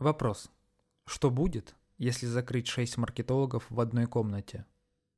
Вопрос. Что будет, если закрыть шесть маркетологов в одной комнате?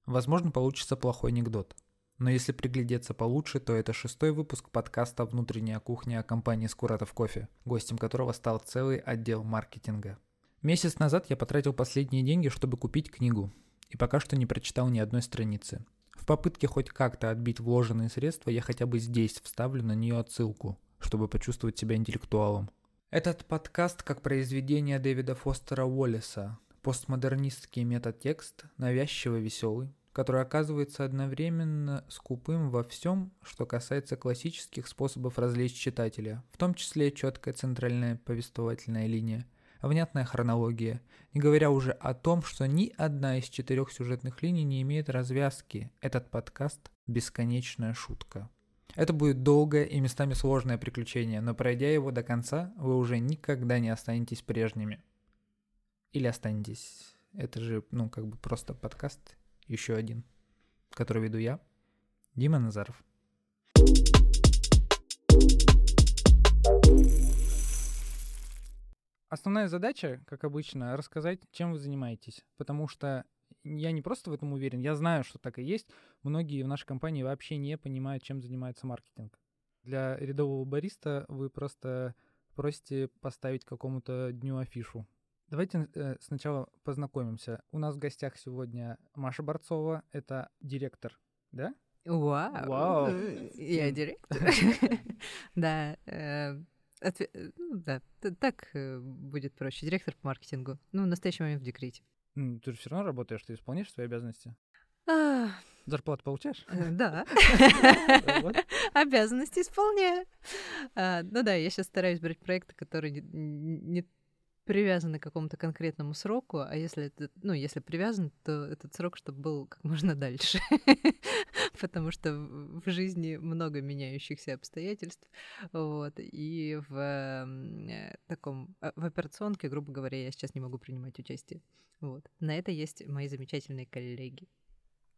Возможно, получится плохой анекдот. Но если приглядеться получше, то это шестой выпуск подкаста «Внутренняя кухня» компании «Скуратов кофе», гостем которого стал целый отдел маркетинга. Месяц назад я потратил последние деньги, чтобы купить книгу, и пока что не прочитал ни одной страницы. В попытке хоть как-то отбить вложенные средства, я хотя бы здесь вставлю на нее отсылку, чтобы почувствовать себя интеллектуалом. Этот подкаст как произведение Дэвида Фостера Уоллеса, постмодернистский метатекст, навязчиво веселый, который оказывается одновременно скупым во всем, что касается классических способов развлечь читателя, в том числе четкая центральная повествовательная линия, внятная хронология, не говоря уже о том, что ни одна из четырех сюжетных линий не имеет развязки. Этот подкаст – бесконечная шутка. Это будет долгое и местами сложное приключение, но пройдя его до конца, вы уже никогда не останетесь прежними. Или останетесь. Это же, ну, как бы просто подкаст, еще один, который веду я, Дима Назаров. Основная задача, как обычно, рассказать, чем вы занимаетесь, потому что я не просто в этом уверен, я знаю, что так и есть. Многие в нашей компании вообще не понимают, чем занимается маркетинг. Для рядового бариста вы просто просите поставить какому-то дню афишу. Давайте э, сначала познакомимся. У нас в гостях сегодня Маша Борцова, это директор, да? Вау! Вау! Я директор. Да, э, ну да, так э, будет проще. Директор по маркетингу. Ну, в настоящий момент в декрете. Ты же все равно работаешь, ты исполняешь свои обязанности. Зарплату получаешь? Э, да. Обязанности исполняю. А, ну да, я сейчас стараюсь брать проекты, которые не привязаны к какому-то конкретному сроку, а если это, ну, если привязан, то этот срок, чтобы был как можно дальше. Потому что в жизни много меняющихся обстоятельств. Вот. И в э, таком, а, в операционке, грубо говоря, я сейчас не могу принимать участие. Вот. На это есть мои замечательные коллеги.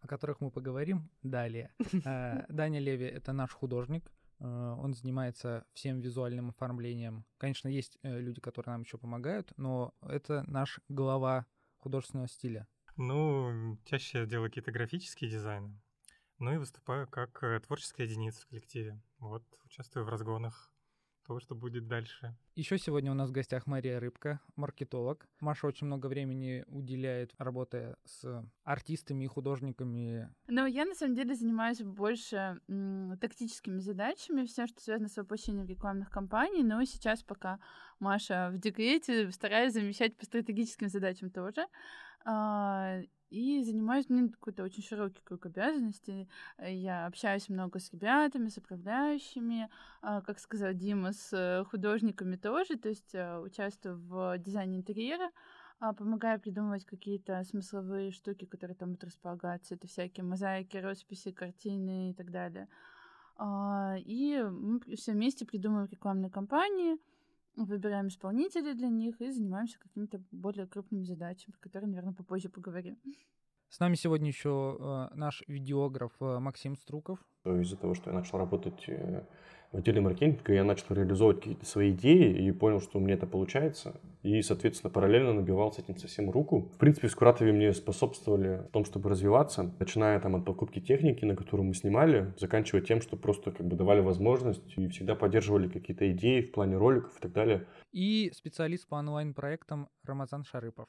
О которых мы поговорим далее. Э, Даня Леви — это наш художник, Э, он занимается всем визуальным оформлением. Конечно, есть э, люди, которые нам еще помогают, но это наш глава художественного стиля. Ну, чаще я делаю какие-то графические дизайны. Ну и выступаю как э, творческая единица в коллективе. Вот, участвую в разгонах того, что будет дальше. Еще сегодня у нас в гостях Мария Рыбка, маркетолог. Маша очень много времени уделяет, работая с артистами и художниками. Но я на самом деле занимаюсь больше м, тактическими задачами, все, что связано с воплощением рекламных кампаний. Но сейчас, пока Маша в декрете, стараюсь замещать по стратегическим задачам тоже. И занимаюсь, мне какой-то очень широкий круг обязанностей. Я общаюсь много с ребятами, с управляющими, а, как сказал Дима, с э, художниками тоже, то есть э, участвую в дизайне интерьера, а, помогаю придумывать какие-то смысловые штуки, которые там будут располагаться. Это всякие мозаики, росписи, картины и так далее. А, и мы все вместе придумываем рекламные кампании — выбираем исполнителей для них и занимаемся какими-то более крупными задачами, про которые, наверное, попозже поговорим. С нами сегодня еще э, наш видеограф э, Максим Струков. Из-за того, что я начал работать э, в отделе маркетинга, я начал реализовывать какие-то свои идеи и понял, что у меня это получается. И, соответственно, параллельно набивал с этим совсем руку. В принципе, в Скуратове мне способствовали в том, чтобы развиваться, начиная там от покупки техники, на которую мы снимали, заканчивая тем, что просто как бы давали возможность и всегда поддерживали какие-то идеи в плане роликов и так далее. И специалист по онлайн-проектам Рамазан Шарыпов.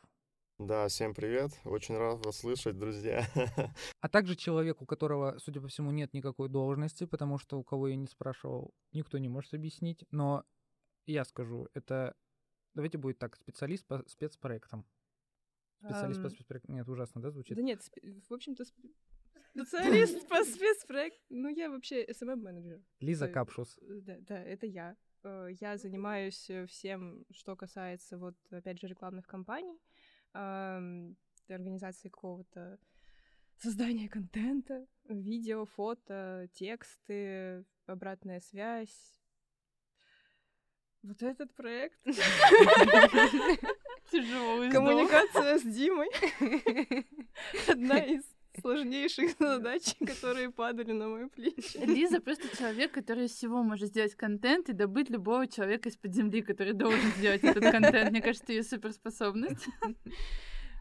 Да, всем привет. Очень рад вас слышать, друзья. А также человек, у которого, судя по всему, нет никакой должности, потому что у кого я не спрашивал, никто не может объяснить. Но я скажу, это, давайте будет так, специалист по спецпроектам. Специалист um... по спецпроектам. Нет, ужасно, да, звучит? Да нет, в общем-то, специалист по спецпроектам. Ну, я вообще SMM-менеджер. Лиза Капшус. Да, да, это я. Э, я занимаюсь э, всем, что касается, вот, опять же, рекламных кампаний организации какого-то создания контента, видео, фото, тексты, обратная связь. Вот этот проект. Тяжелый Коммуникация с Димой. Одна из сложнейших задач, которые падали на мои плечи. Лиза просто человек, который из всего может сделать контент и добыть любого человека из-под земли, который должен сделать этот контент. Мне кажется, ее суперспособность.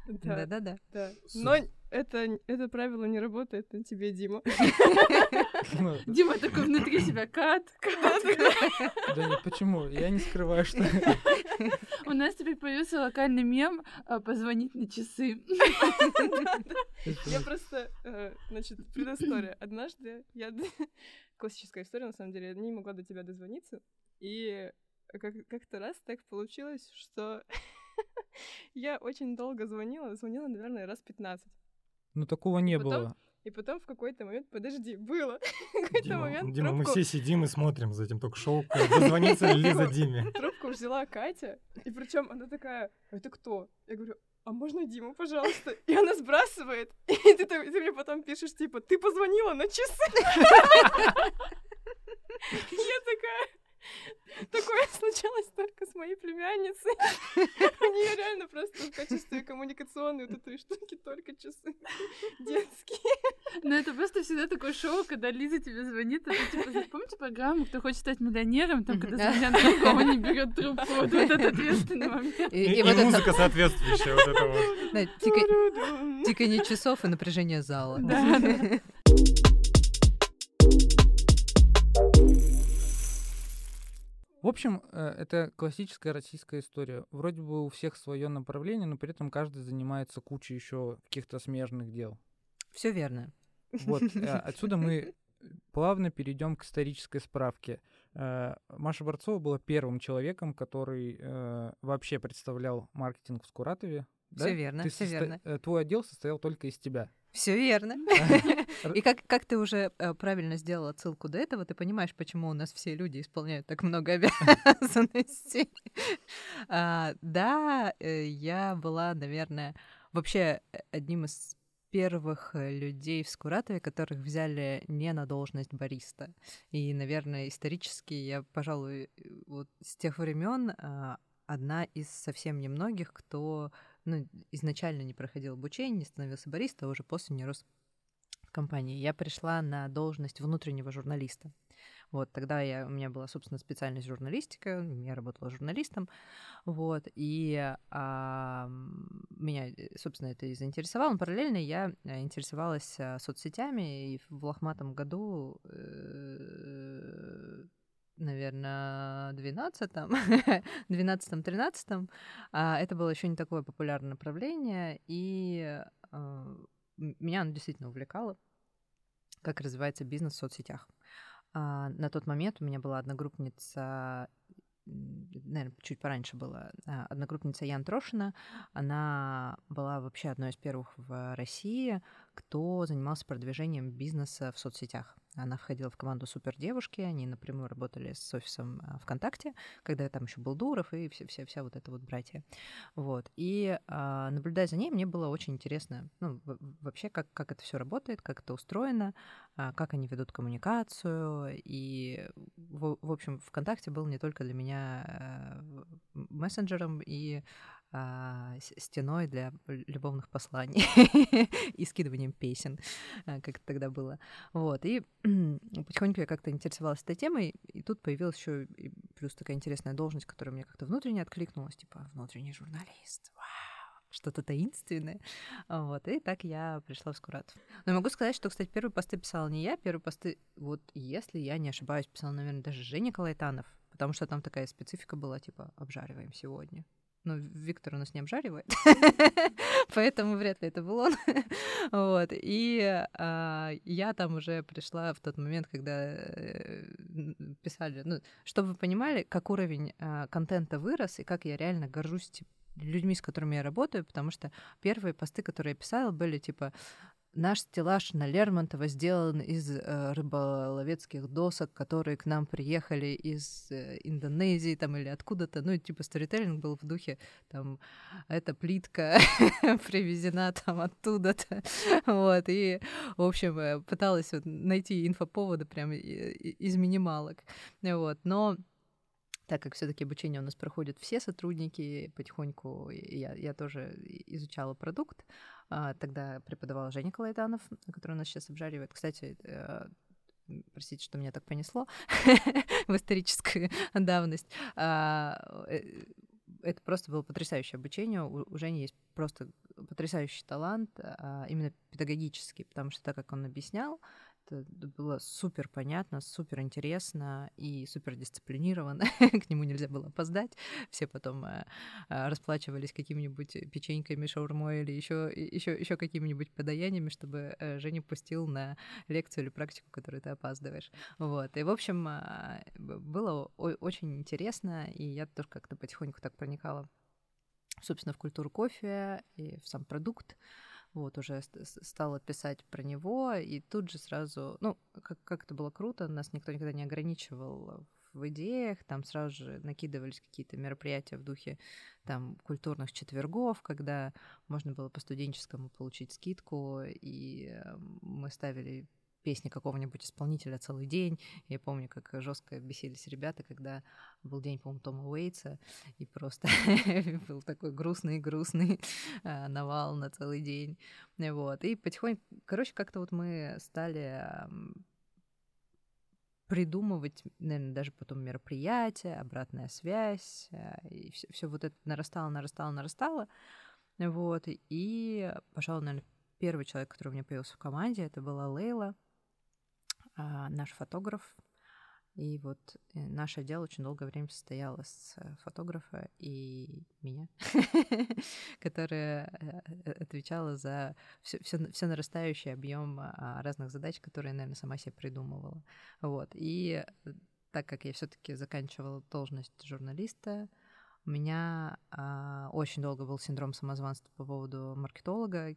Да, Да-да-да. да. Но это, это правило не работает на тебе, Дима. Дима такой внутри себя кат, кат. Да нет, почему? Я не скрываю, что... У нас теперь появился локальный мем а, «Позвонить на часы». Я просто, э, значит, предыстория. Однажды я... Классическая история, на самом деле. Я не могла до тебя дозвониться. И как- как-то раз так получилось, что я очень долго звонила. Звонила, наверное, раз 15. Ну, такого не Потом- было. И потом в какой-то момент, подожди, было. Дима, момент Дима, мы трубку- все сидим и смотрим за этим ток-шоу. Дозвонится ли Лиза Диме. Трубку взяла Катя, и причем она такая, это кто? Я говорю, а можно Диму, пожалуйста? И она сбрасывает, и ты, так- ты мне потом пишешь, типа, ты позвонила на часы. Я такая, такое случалось только с моей племянницей. У нее реально просто в качестве коммуникационной вот этой штуки только часы детские. Но это просто всегда такое шоу, когда Лиза тебе звонит. Это, типа, помните программу «Кто хочет стать миллионером?» Там, когда звонят другому, не берет трубку. Вот этот ответственный момент. И, музыка соответствующая вот это вот. да, тика- тиканье часов и напряжение зала. Да, В общем, э, это классическая российская история. Вроде бы у всех свое направление, но при этом каждый занимается кучей еще каких-то смежных дел. Все верно. Вот э, отсюда мы плавно перейдем к исторической справке. Э, Маша Борцова была первым человеком, который вообще представлял маркетинг в Скуратове. да? Всё верно, Ты всё состо- верно. Твой отдел состоял только из тебя. Все верно. И как, как ты уже э, правильно сделал отсылку до этого, ты понимаешь, почему у нас все люди исполняют так много обязанностей. А, Да, э, я была, наверное, вообще э, одним из первых людей в Скуратове, которых взяли не на должность бариста. И, наверное, исторически я, пожалуй, вот с тех времен а, одна из совсем немногих, кто ну, изначально не проходил обучение, не становился бариста, а уже после не рос в компании. Я пришла на должность внутреннего журналиста. Вот, тогда я, у меня была, собственно, специальность журналистика, я работала журналистом, вот, и а, меня, э, собственно, это и заинтересовало. Но параллельно я э, интересовалась а, соцсетями, и в лохматом году э, наверное, 12-м, 12-13, а, это было еще не такое популярное направление, и а, меня оно действительно увлекало, как развивается бизнес в соцсетях. А, На тот момент у меня была одногруппница, наверное, чуть пораньше была, а, одногруппница Ян Трошина. Она была вообще одной из первых в России, кто занимался продвижением бизнеса в соцсетях. Она входила в команду Супердевушки, они напрямую работали с офисом а, ВКонтакте, когда там еще был Дуров и все, все, вся вот эта вот братья. Вот. И а, наблюдая за ней, мне было очень интересно, ну, вообще, как, как это все работает, как это устроено, а, как они ведут коммуникацию. И, в, в общем, ВКонтакте был не только для меня м- мессенджером и а, стеной для любовных посланий и скидыванием песен, а, как это тогда было. Вот. И потихоньку я как-то интересовалась этой темой, и тут появилась еще плюс такая интересная должность, которая мне как-то внутренне откликнулась, типа внутренний журналист. Вау! Что-то таинственное. Вот. И так я пришла в Скуратов. Но могу сказать, что, кстати, первые посты писала не я, первые посты, вот если я не ошибаюсь, писал, наверное, даже Женя Калайтанов, потому что там такая специфика была, типа, обжариваем сегодня. Ну, Виктор у нас не обжаривает, поэтому вряд ли это был он. Вот. И а, я там уже пришла в тот момент, когда э, писали, ну, чтобы вы понимали, как уровень а, контента вырос и как я реально горжусь людьми, с которыми я работаю, потому что первые посты, которые я писала, были типа Наш стеллаж на Лермонтова сделан из э, рыболовецких досок, которые к нам приехали из э, Индонезии там или откуда-то. Ну, типа сторителлинг был в духе там эта плитка привезена там оттуда-то. Вот, и, в общем, э, пыталась вот найти инфоповоды прям и- из минималок. Вот, но так как все-таки обучение у нас проходят все сотрудники, потихоньку я, я тоже изучала продукт. А, тогда преподавал Женя Калайтанов, который у нас сейчас обжаривает. Кстати, э, простите, что меня так понесло в историческую давность. А, э, это просто было потрясающее обучение. У Жени есть просто потрясающий талант, а, именно педагогический, потому что так как он объяснял, это было супер понятно, супер интересно и супер дисциплинированно. К нему нельзя было опоздать. Все потом э, э, расплачивались какими-нибудь печеньками, шаурмой или еще, еще, еще какими-нибудь подаяниями, чтобы э, Женя пустил на лекцию или практику, которую ты опаздываешь. Вот. И, в общем, э, было очень интересно, и я тоже как-то потихоньку так проникала, собственно, в культуру кофе и в сам продукт вот, уже стала писать про него, и тут же сразу, ну, как, как это было круто, нас никто никогда не ограничивал в идеях, там сразу же накидывались какие-то мероприятия в духе там культурных четвергов, когда можно было по студенческому получить скидку, и э, мы ставили песни какого-нибудь исполнителя целый день. Я помню, как жестко бесились ребята, когда был день, по-моему, Тома Уэйтса, и просто был такой грустный-грустный а, навал на целый день. Вот. И потихоньку, короче, как-то вот мы стали придумывать, наверное, даже потом мероприятия, обратная связь, а, и все, все вот это нарастало, нарастало, нарастало. Вот, и, пожалуй, наверное, первый человек, который у меня появился в команде, это была Лейла, наш фотограф. И вот э, наш отдел очень долгое время состоял из э, фотографа и меня, которая э, отвечала за все нарастающий объем а, разных задач, которые, наверное, сама себе придумывала. Вот. И так как я все-таки заканчивала должность журналиста, у меня а, очень долго был синдром самозванства по поводу маркетолога,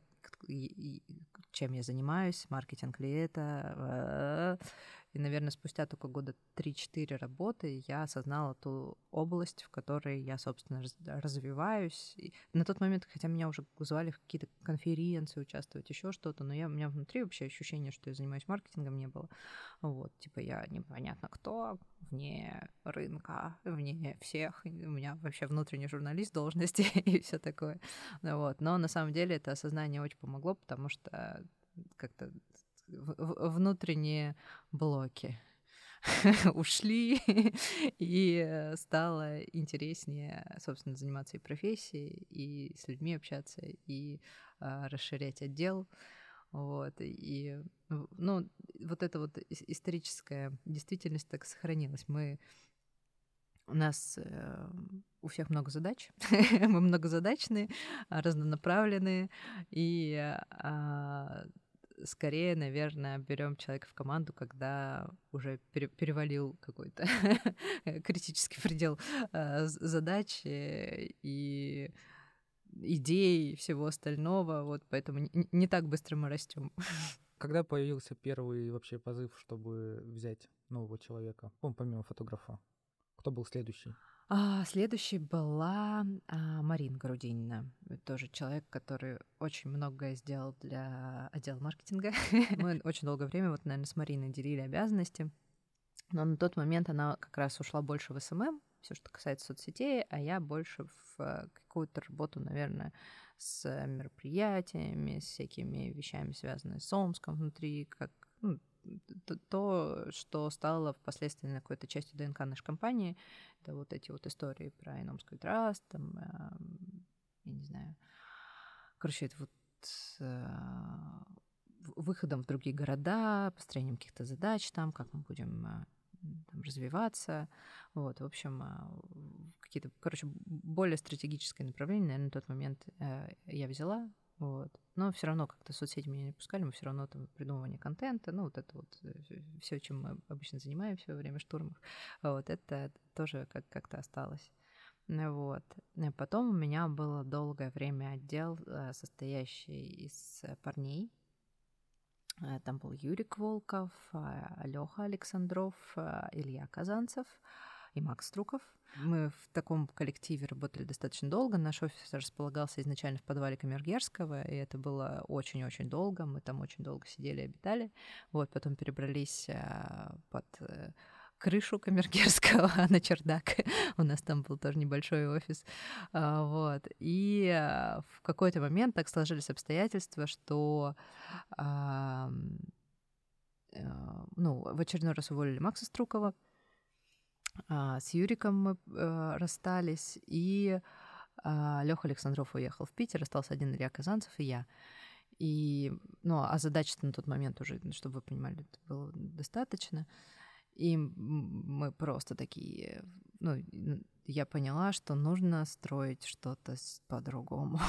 чем я занимаюсь, маркетинг ли это. И, наверное, спустя только года 3-4 работы я осознала ту область, в которой я, собственно, развиваюсь. И на тот момент, хотя меня уже вызывали в какие-то конференции участвовать, еще что-то, но я, у меня внутри вообще ощущение, что я занимаюсь маркетингом, не было. Вот, типа я непонятно кто, вне рынка, вне всех. У меня вообще внутренний журналист должности и все такое. Вот. Но на самом деле это осознание очень помогло, потому что как-то внутренние блоки ушли, и стало интереснее, собственно, заниматься и профессией, и с людьми общаться, и а, расширять отдел. Вот, и, ну, вот эта вот историческая действительность так сохранилась. Мы у нас э, у всех много задач, мы многозадачные, разнонаправленные, и э, скорее, наверное, берем человека в команду, когда уже перевалил какой-то критический предел э, задач и идей всего остального, вот поэтому не, не так быстро мы растем. Когда появился первый вообще позыв, чтобы взять нового человека, ну, помимо фотографа? Кто был следующий? А, следующей была а, Марина Грудинина. Тоже человек, который очень многое сделал для отдела маркетинга. Мы очень долгое время, вот, наверное, с Мариной делили обязанности. Но на тот момент она как раз ушла больше в SMM, все, что касается соцсетей, а я больше в э, какую-то работу, наверное, с мероприятиями, с всякими вещами, связанными с Омском внутри, как ну, то, что стало впоследствии какой-то частью ДНК нашей компании, это вот эти вот истории про Иномский траст, там, я не знаю, короче, это вот э, выходом в другие города, построением каких-то задач там, как мы будем э, там, развиваться. Вот, в общем, э, какие-то, короче, более стратегическое направление, наверное, на тот момент я взяла. Вот. Но все равно как-то соцсети меня не пускали, мы все равно там придумывание контента, ну вот это вот все, чем мы обычно занимаемся во время штурмов, вот это тоже как- как-то осталось. Вот. Потом у меня было долгое время отдел, э, состоящий из парней. Э, там был Юрик Волков, Алёха Александров, э, Илья Казанцев и Макс Струков. Мы в таком коллективе работали достаточно долго. Наш офис располагался изначально в подвале Камергерского, и это было очень-очень долго. Мы там очень долго сидели, обитали. Вот, потом перебрались под крышу Камергерского, а на чердак. У нас там был тоже небольшой офис. А, вот. И а, в какой-то момент так сложились обстоятельства, что а, ну, в очередной раз уволили Макса Струкова, с Юриком мы э, расстались, и Леха Александров уехал в Питер, остался один Илья Казанцев и я. И, ну, а задачи на тот момент уже, чтобы вы понимали, это было достаточно. И мы просто такие, ну, я поняла, что нужно строить что-то по-другому.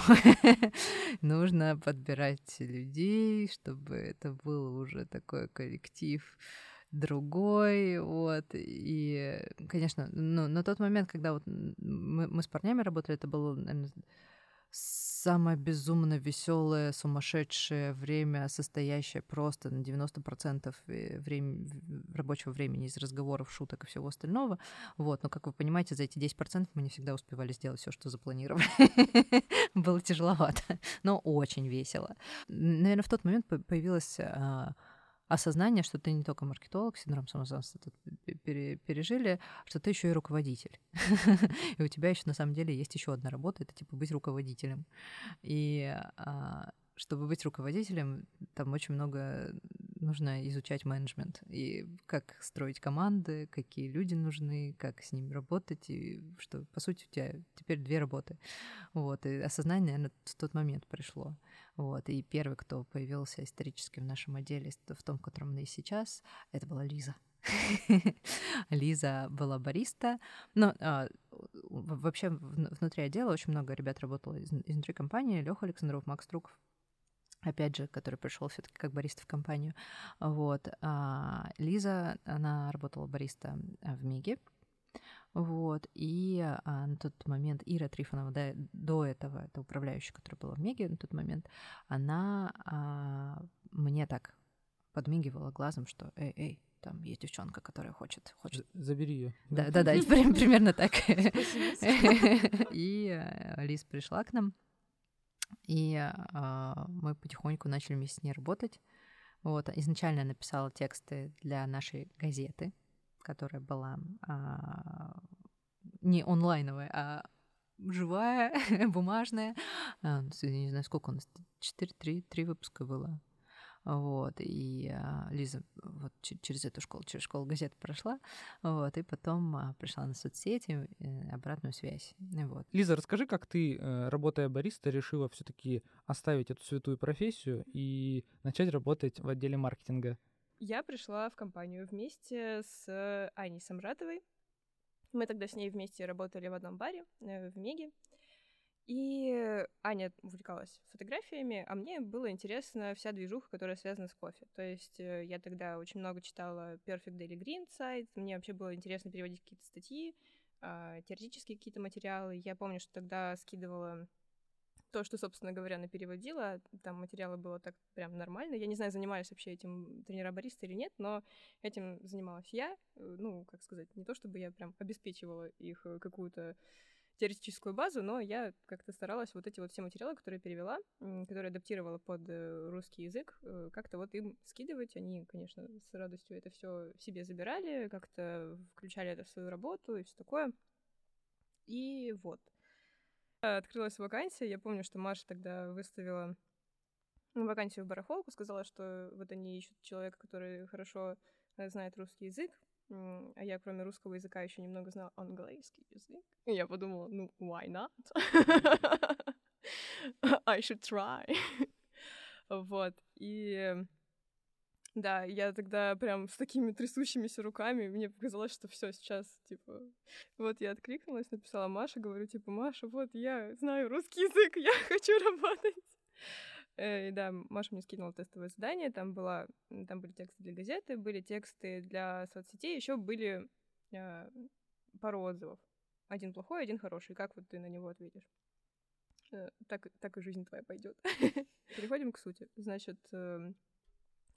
нужно подбирать людей, чтобы это был уже такой коллектив другой, вот, и, конечно, ну, на тот момент, когда вот мы, мы с парнями работали, это было, наверное, самое безумно веселое, сумасшедшее время, состоящее просто на 90% времени, рабочего времени из разговоров, шуток и всего остального. Вот. Но, как вы понимаете, за эти 10% мы не всегда успевали сделать все, что запланировали. Было тяжеловато, но очень весело. Наверное, в тот момент появилась а, осознание, что ты не только маркетолог, синдром самозванца тут пережили, что ты еще и руководитель. и у тебя еще на самом деле есть еще одна работа, это типа быть руководителем. И а, чтобы быть руководителем, там очень много нужно изучать менеджмент и как строить команды, какие люди нужны, как с ними работать, и что, по сути, у тебя теперь две работы. Вот, и осознание, наверное, в тот момент пришло. Вот, и первый, кто появился исторически в нашем отделе, в том, в котором мы и сейчас, это была Лиза. Лиза была бариста. Но а, вообще внутри отдела очень много ребят работало из, изнутри компании. Леха Александров, Макс Труков, опять же, который пришел все-таки как бариста в компанию. Вот. А Лиза, она работала бариста в Миге. Вот. И а, на тот момент Ира Трифонова, да, до этого, это управляющая, которая была в Меге на тот момент, она а, мне так подмигивала глазом, что «Эй, эй, там есть девчонка, которая хочет... хочет... Забери ее. Да, да, да, примерно так. И а, Лиз пришла к нам, и а, мы потихоньку начали вместе с ней работать. Вот. Изначально я написала тексты для нашей газеты, которая была а, не онлайновая, а живая, бумажная. А, не знаю, сколько у нас, 4-3 выпуска было. Вот, и а, Лиза вот через эту школу, через школу газет прошла, вот, и потом а, пришла на соцсети, э, обратную связь, вот. Лиза, расскажи, как ты, э, работая бариста, решила все таки оставить эту святую профессию и начать работать в отделе маркетинга? Я пришла в компанию вместе с Аней Самжатовой. Мы тогда с ней вместе работали в одном баре э, в Меге. И Аня увлекалась фотографиями, а мне было интересно вся движуха, которая связана с кофе. То есть э, я тогда очень много читала Perfect Daily Green сайт, мне вообще было интересно переводить какие-то статьи, а, теоретические какие-то материалы. Я помню, что тогда скидывала то, что, собственно говоря, она переводила, там материалы было так прям нормально. Я не знаю, занимались вообще этим тренера бариста или нет, но этим занималась я. Э, ну, как сказать, не то чтобы я прям обеспечивала их э, какую-то теоретическую базу, но я как-то старалась вот эти вот все материалы, которые перевела, которые адаптировала под э, русский язык, как-то вот им скидывать. Они, конечно, с радостью это все себе забирали, как-то включали это в свою работу и все такое. И вот. Открылась вакансия. Я помню, что Маша тогда выставила вакансию в барахолку, сказала, что вот они ищут человека, который хорошо э, знает русский язык, а я, кроме русского языка, еще немного знала английский язык. И я подумала, ну, why not? I should try. вот. И да, я тогда прям с такими трясущимися руками, мне показалось, что все сейчас, типа... Вот я откликнулась, написала Маше, говорю, типа, Маша, вот я знаю русский язык, я хочу работать. Э, да, Маша мне скинула тестовое задание, там, была, там были тексты для газеты, были тексты для соцсетей, еще были э, пару отзывов. Один плохой, один хороший. Как вот ты на него ответишь? Э, так, так и жизнь твоя пойдет. Переходим к сути. Значит, э,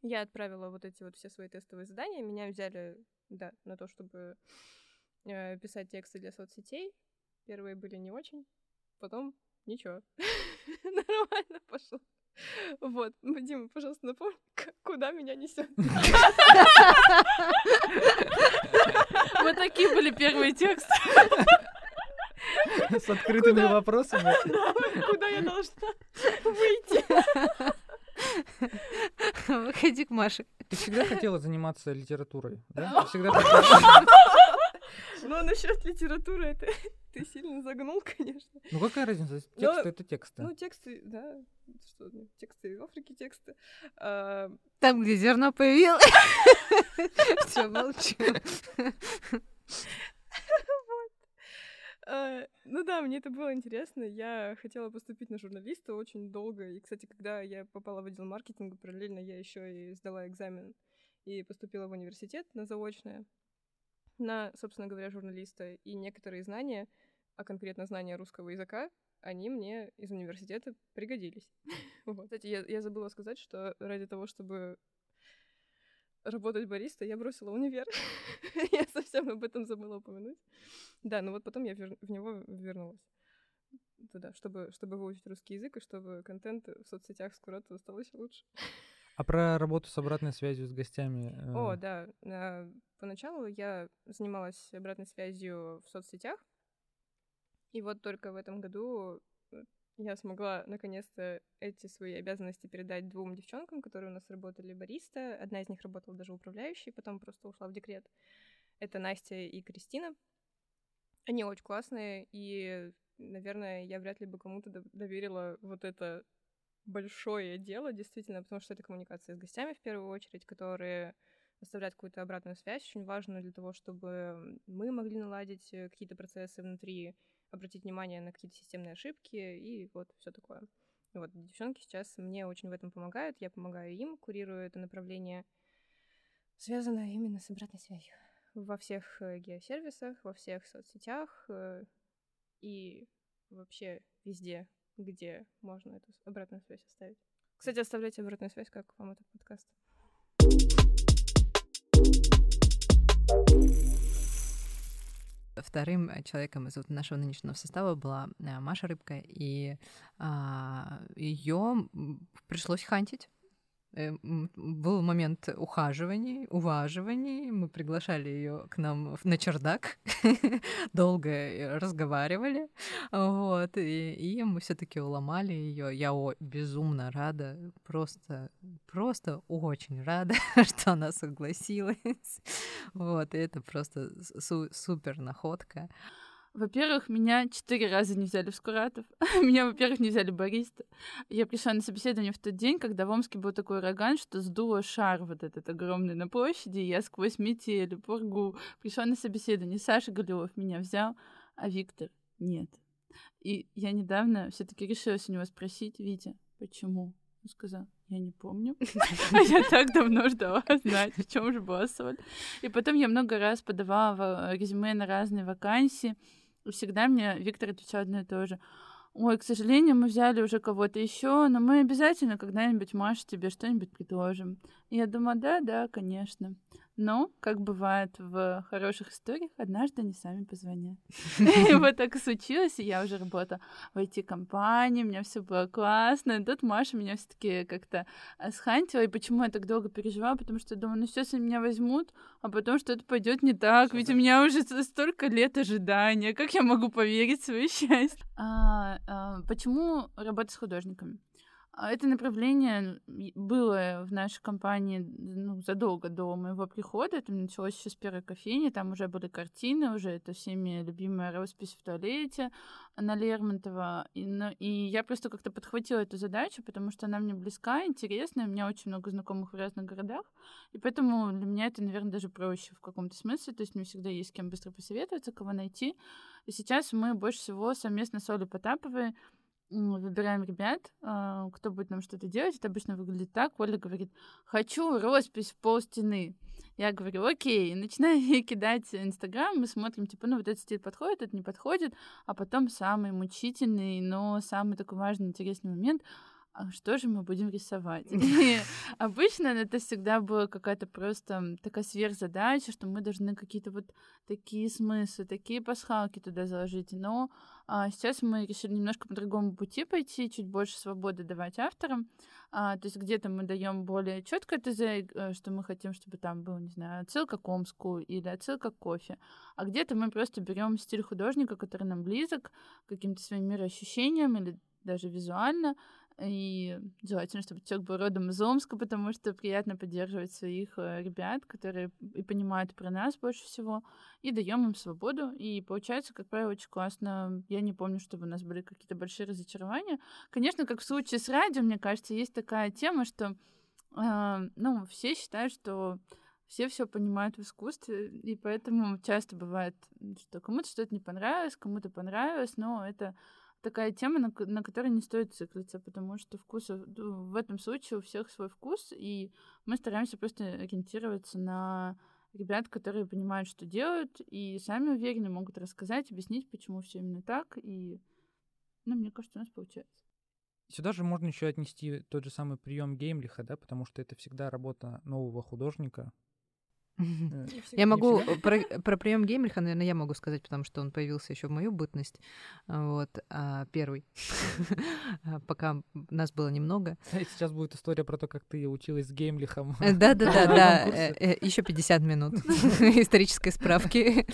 я отправила вот эти вот все свои тестовые задания. Меня взяли, да, на то, чтобы э, писать тексты для соцсетей. Первые были не очень, потом ничего. Нормально пошло. Вот, Дима, пожалуйста, напомни, куда меня несет. Вот такие были первые тексты. С открытыми вопросами. Куда я должна выйти? Выходи к Маше. Ты всегда хотела заниматься литературой, да? Ты всегда хотела... Ну, насчет литературы это ты сильно загнул, конечно. Ну какая разница? Тексты Но- это тексты. Ну, тексты, да, что, ну, тексты в Африке, тексты. А, Там, где зерно появилось. Все, молчу. А, ну да, мне это было интересно. Я хотела поступить на журналиста очень долго. И, кстати, когда я попала в отдел маркетинга, параллельно я еще и сдала экзамен и поступила в университет на заочное, на, собственно говоря, журналиста. И некоторые знания, а конкретно знания русского языка, они мне из университета пригодились. Вот. Кстати, я, я забыла сказать, что ради того, чтобы работать бариста, я бросила универ. я совсем об этом забыла упомянуть. Да, но вот потом я вер- в него вернулась туда, чтобы, чтобы выучить русский язык, и чтобы контент в соцсетях Скуратова стал еще лучше. А про работу с обратной связью с гостями? э, О, да. а, Поначалу я занималась обратной связью в соцсетях. И вот только в этом году я смогла наконец-то эти свои обязанности передать двум девчонкам, которые у нас работали бариста. Одна из них работала даже управляющей, потом просто ушла в декрет. Это Настя и Кристина. Они очень классные, и, наверное, я вряд ли бы кому-то дов- доверила вот это большое дело, действительно, потому что это коммуникация с гостями в первую очередь, которые оставлять какую-то обратную связь очень важно для того, чтобы мы могли наладить э, какие-то процессы внутри, обратить внимание на какие-то системные ошибки и вот все такое. Вот девчонки сейчас мне очень в этом помогают, я помогаю им, курирую это направление, связанное именно с обратной связью во всех э, геосервисах, во всех соцсетях э, и вообще везде, где можно эту обратную связь оставить. Кстати, оставляйте обратную связь, как вам этот подкаст. Вторым э, человеком из вот нашего нынешнего состава была э, Маша Рыбка, и ее пришлось хантить. Э, Был момент ухаживаний, уваживаний. Мы приглашали ее к нам на чердак, долго э, разговаривали, вот, и, и мы все-таки уломали ее. Я о- безумно рада, просто, просто очень рада, что она согласилась. Вот, и это просто су- супер находка. Во-первых, меня четыре раза не взяли в Скуратов. меня, во-первых, не взяли бариста. Я пришла на собеседование в тот день, когда в Омске был такой ураган, что сдуло шар вот этот огромный на площади, и я сквозь метель, пургу пришла на собеседование. Саша Галилов меня взял, а Виктор нет. И я недавно все таки решилась у него спросить, Витя, почему? Он сказал, я не помню. А я так давно ждала знать, в чем же была соль. И потом я много раз подавала резюме на разные вакансии. Всегда мне Виктор отвечал одно и то же. Ой, к сожалению, мы взяли уже кого-то еще, но мы обязательно когда-нибудь, Маша, тебе что-нибудь предложим. И я думаю, да, да, конечно. Но, как бывает в хороших историях, однажды они сами позвонят. И вот так и случилось, и я уже работала в IT-компании, у меня все было классно. И тут Маша меня все таки как-то э, схантила. И почему я так долго переживала? Потому что я думаю, ну сейчас они меня возьмут, а потом что-то пойдет не так. Ведь у меня уже столько лет ожидания. Как я могу поверить в свое счастье? А, а, почему работать с художниками? А Это направление было в нашей компании ну, задолго до моего прихода. Это началось еще с первой кофейни. Там уже были картины, уже это всеми любимая роспись в туалете на Лермонтова. И, ну, и я просто как-то подхватила эту задачу, потому что она мне близка, интересная. У меня очень много знакомых в разных городах. И поэтому для меня это, наверное, даже проще в каком-то смысле. То есть мне всегда есть с кем быстро посоветоваться, кого найти. И сейчас мы больше всего совместно с Олей Потаповой выбираем ребят, а, кто будет нам что-то делать. Это обычно выглядит так. Оля говорит, хочу роспись в пол стены. Я говорю, окей, начинаю ей кидать Инстаграм, мы смотрим, типа, ну, вот этот стиль подходит, этот не подходит, а потом самый мучительный, но самый такой важный, интересный момент, а что же мы будем рисовать? И обычно это всегда была какая-то просто такая сверхзадача, что мы должны какие-то вот такие смыслы, такие пасхалки туда заложить. Но а, сейчас мы решили немножко по другому пути пойти, чуть больше свободы давать авторам. А, то есть где-то мы даем более четкое ТЗ, э, что мы хотим, чтобы там был, не знаю, отсылка к Омску или отсылка к кофе. А где-то мы просто берем стиль художника, который нам близок, каким-то своим мироощущением или даже визуально, и желательно, чтобы человек был родом из Омска, потому что приятно поддерживать своих э, ребят, которые и понимают про нас больше всего, и даем им свободу. И получается, как правило, очень классно. Я не помню, чтобы у нас были какие-то большие разочарования. Конечно, как в случае с радио, мне кажется, есть такая тема, что э, ну, все считают, что все все понимают в искусстве, и поэтому часто бывает, что кому-то что-то не понравилось, кому-то понравилось, но это такая тема, на, на которой не стоит циклиться, потому что вкус ну, в этом случае у всех свой вкус, и мы стараемся просто ориентироваться на ребят, которые понимают, что делают, и сами уверены, могут рассказать, объяснить, почему все именно так, и, ну, мне кажется, у нас получается. Сюда же можно еще отнести тот же самый прием геймлиха, да, потому что это всегда работа нового художника, Э, я могу про, про прием Геймлиха, наверное, я могу сказать, потому что он появился еще в мою бытность. Вот, а, первый. А, пока нас было немного. Сейчас будет история про то, как ты училась с Геймлихом. Да, да, да, да. Еще 50 минут исторической справки.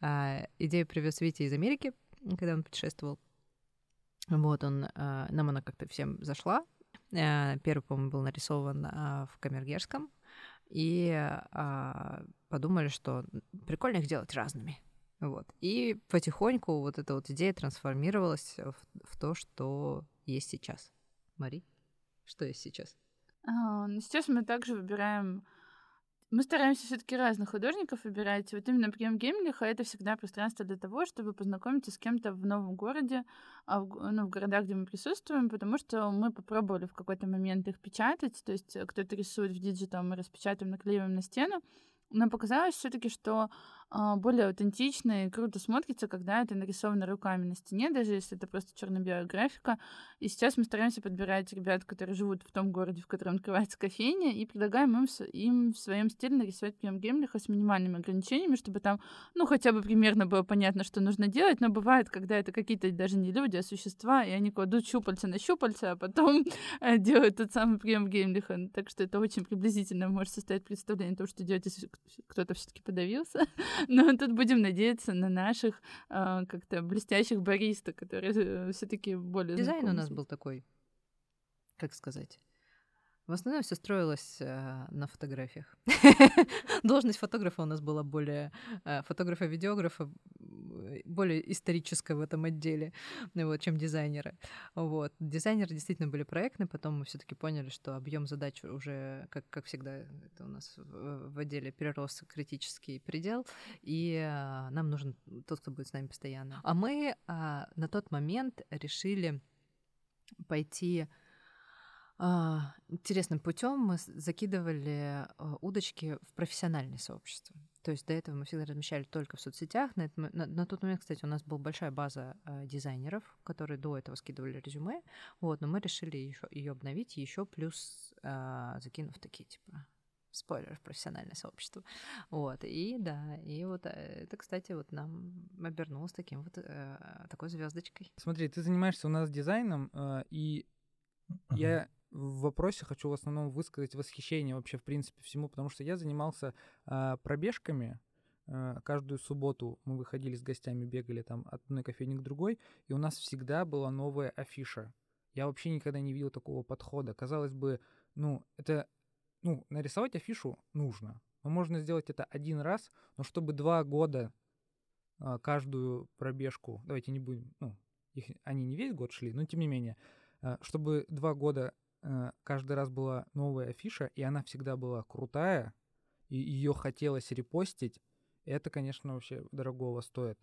А, идею привез Витя из Америки, когда он путешествовал. Вот он, нам она как-то всем зашла. Первый, по-моему, был нарисован в Камергерском, и а, подумали, что прикольно их делать разными. Вот. И потихоньку вот эта вот идея трансформировалась в, в то, что есть сейчас. Мари, что есть сейчас? А, ну, сейчас мы также выбираем мы стараемся все-таки разных художников выбирать. Вот именно прием Геймлиха это всегда пространство для того, чтобы познакомиться с кем-то в новом городе, а в, ну, в городах, где мы присутствуем, потому что мы попробовали в какой-то момент их печатать, то есть кто-то рисует в digital, мы распечатаем, наклеиваем на стену, но показалось все-таки, что более аутентично и круто смотрится, когда это нарисовано руками на стене, даже если это просто черно-белая графика. И сейчас мы стараемся подбирать ребят, которые живут в том городе, в котором открывается кофейня, и предлагаем им, им в своем стиле нарисовать прям Гемлиха с минимальными ограничениями, чтобы там, ну, хотя бы примерно было понятно, что нужно делать, но бывает, когда это какие-то даже не люди, а существа, и они кладут щупальца на щупальца, а потом э, делают тот самый прием Гемлиха. Так что это очень приблизительно может составить представление того, что делать, если кто-то все-таки подавился. Но тут будем надеяться на наших э, как-то блестящих бариста, которые э, все-таки более Дизайн у нас был такой, как сказать. В основном все строилось э, на фотографиях. Должность фотографа у нас была более э, фотографа-видеографа, более историческая в этом отделе, вот, чем дизайнера. Вот. Дизайнеры действительно были проектны, потом мы все-таки поняли, что объем задач уже, как, как всегда, это у нас в, в отделе перерос критический предел, и э, нам нужен тот, кто будет с нами постоянно. А мы э, на тот момент решили пойти интересным путем мы закидывали а, удочки в профессиональное сообщество. То есть до этого мы всегда размещали только в соцсетях. На, это, на, на тот момент, кстати, у нас была большая база э, дизайнеров, которые до этого скидывали резюме. Вот, но мы решили еще ее обновить, еще плюс э, закинув такие типа спойлер в профессиональное сообщество. Вот, и да, и вот это, кстати, вот нам обернулось таким вот э, такой звездочкой. Смотри, ты занимаешься у нас дизайном, э, и uh-huh. я в вопросе хочу в основном высказать восхищение вообще, в принципе, всему, потому что я занимался э, пробежками. Э, каждую субботу мы выходили с гостями, бегали там от одной кофейни к другой, и у нас всегда была новая афиша. Я вообще никогда не видел такого подхода. Казалось бы, ну, это, ну, нарисовать афишу нужно. Но можно сделать это один раз, но чтобы два года э, каждую пробежку, давайте не будем, ну, их, они не весь год шли, но тем не менее, чтобы два года каждый раз была новая афиша, и она всегда была крутая, и ее хотелось репостить, это, конечно, вообще дорогого стоит.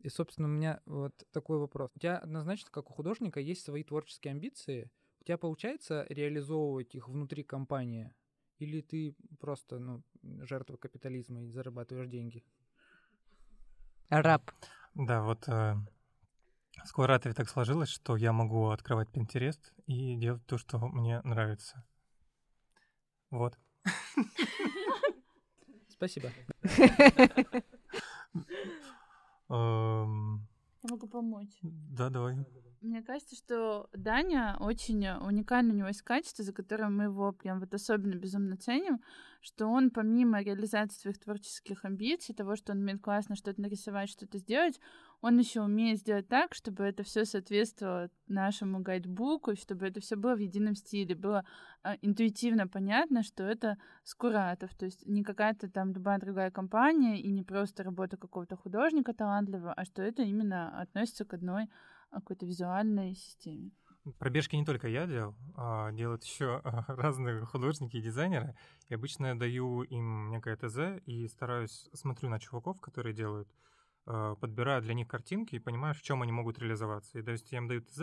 И, собственно, у меня вот такой вопрос. У тебя однозначно, как у художника, есть свои творческие амбиции. У тебя получается реализовывать их внутри компании? Или ты просто ну, жертва капитализма и зарабатываешь деньги? Раб. Да, вот э, В Скваратове так сложилось, что я могу открывать Pinterest и делать то, что мне нравится. Вот. Спасибо. Эм, Я могу помочь. Да, давай. Мне кажется, что Даня очень уникально у него есть качество, за которое мы его прям вот особенно безумно ценим, что он помимо реализации своих творческих амбиций, того, что он умеет классно что-то нарисовать, что-то сделать, он еще умеет сделать так, чтобы это все соответствовало нашему гайдбуку, чтобы это все было в едином стиле, было а, интуитивно понятно, что это Скуратов, то есть не какая-то там любая другая компания и не просто работа какого-то художника талантливого, а что это именно относится к одной какой-то визуальной системе. Пробежки не только я делал, а делают еще разные художники и дизайнеры. И обычно я даю им некое ТЗ и стараюсь, смотрю на чуваков, которые делают, а, подбираю для них картинки и понимаю, в чем они могут реализоваться. И то есть я им даю ТЗ,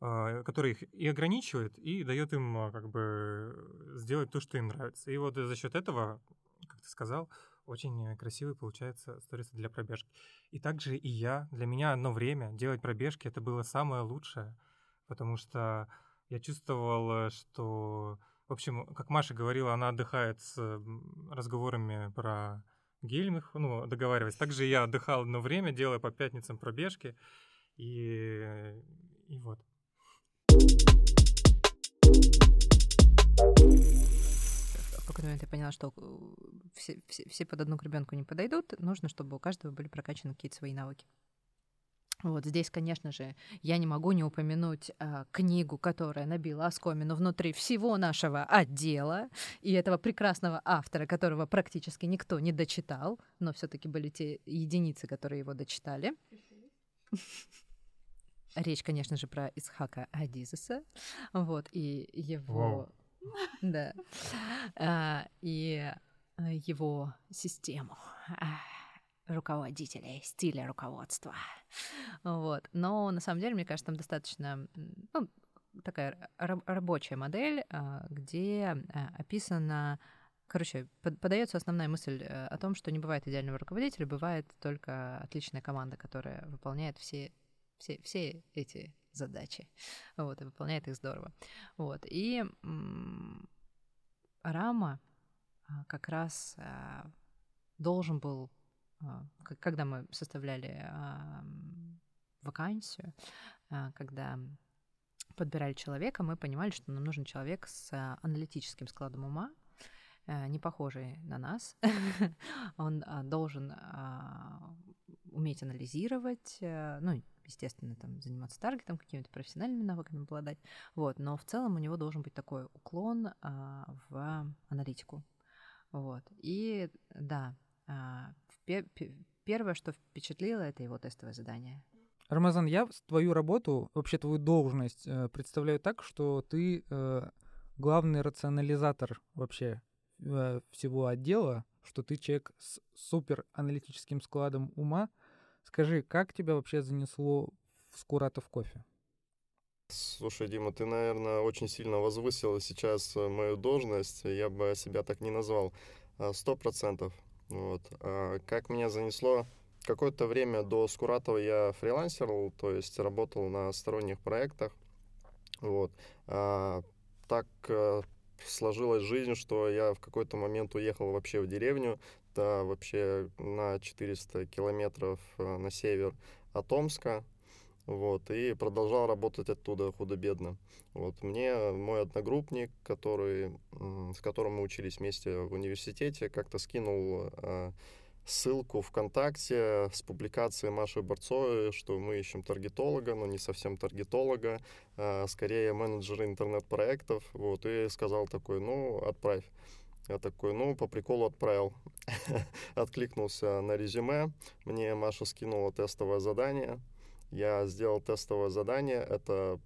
а, который их и ограничивает, и дает им а, как бы сделать то, что им нравится. И вот за счет этого, как ты сказал, очень красивый получается сторисы для пробежки. И также и я, для меня одно время делать пробежки это было самое лучшее, потому что я чувствовал, что, в общем, как Маша говорила, она отдыхает с разговорами про гельмих, ну, договариваясь. Также я отдыхал одно время, делая по пятницам пробежки, и, и вот. Какой-то момент я поняла, что э, все, все, все под одну гребенку не подойдут. Нужно, чтобы у каждого были прокачаны какие-то свои навыки. Вот здесь, конечно же, я не могу не упомянуть э, книгу, которая набила оскомину внутри всего нашего отдела и этого прекрасного автора, которого практически никто не дочитал, но все-таки были те единицы, которые его дочитали. Речь, конечно же, про Исхака Адизеса, вот и его да. А, и а, его систему а, руководителей, стиля руководства. Вот. Но на самом деле, мне кажется, там достаточно ну, такая рабочая модель, где описано Короче, подается основная мысль э, о том, что не бывает идеального руководителя, бывает только отличная команда, которая выполняет все, все, все эти задачи, вот, и выполняет их здорово. Вот, и Рама а, как раз а, должен был, а, когда мы составляли вакансию, когда подбирали человека, мы понимали, что нам нужен человек с аналитическим складом ума, не похожий на нас. Он должен уметь анализировать, э, ну, естественно, там, заниматься таргетом, какими-то профессиональными навыками обладать. Вот, но в целом у него должен быть такой уклон а, в аналитику. Вот. И да, а, первое, что впечатлило, это его тестовое задание. Рамазан, я твою работу, вообще твою должность э, представляю так, что ты э, главный рационализатор вообще э, всего отдела, что ты человек с супер аналитическим складом ума, Скажи, как тебя вообще занесло в Скуратов кофе? Слушай, Дима, ты, наверное, очень сильно возвысил сейчас э, мою должность. Я бы себя так не назвал. А, сто процентов. Вот. А как меня занесло? Какое-то время до Скуратова я фрилансерил, то есть работал на сторонних проектах. Вот. А, так э, сложилась жизнь, что я в какой-то момент уехал вообще в деревню, да, вообще на 400 километров э, на север от Омска, вот, и продолжал работать оттуда худо-бедно. Вот, мне мой одногруппник, который, с которым мы учились вместе в университете, как-то скинул э, ссылку ВКонтакте с публикацией Маши Борцовой, что мы ищем таргетолога, но не совсем таргетолога, а скорее менеджера интернет-проектов, вот, и сказал такой, ну, отправь. Я такой, ну, по приколу отправил. Откликнулся на резюме. Мне Маша скинула тестовое задание. Я сделал тестовое задание. Это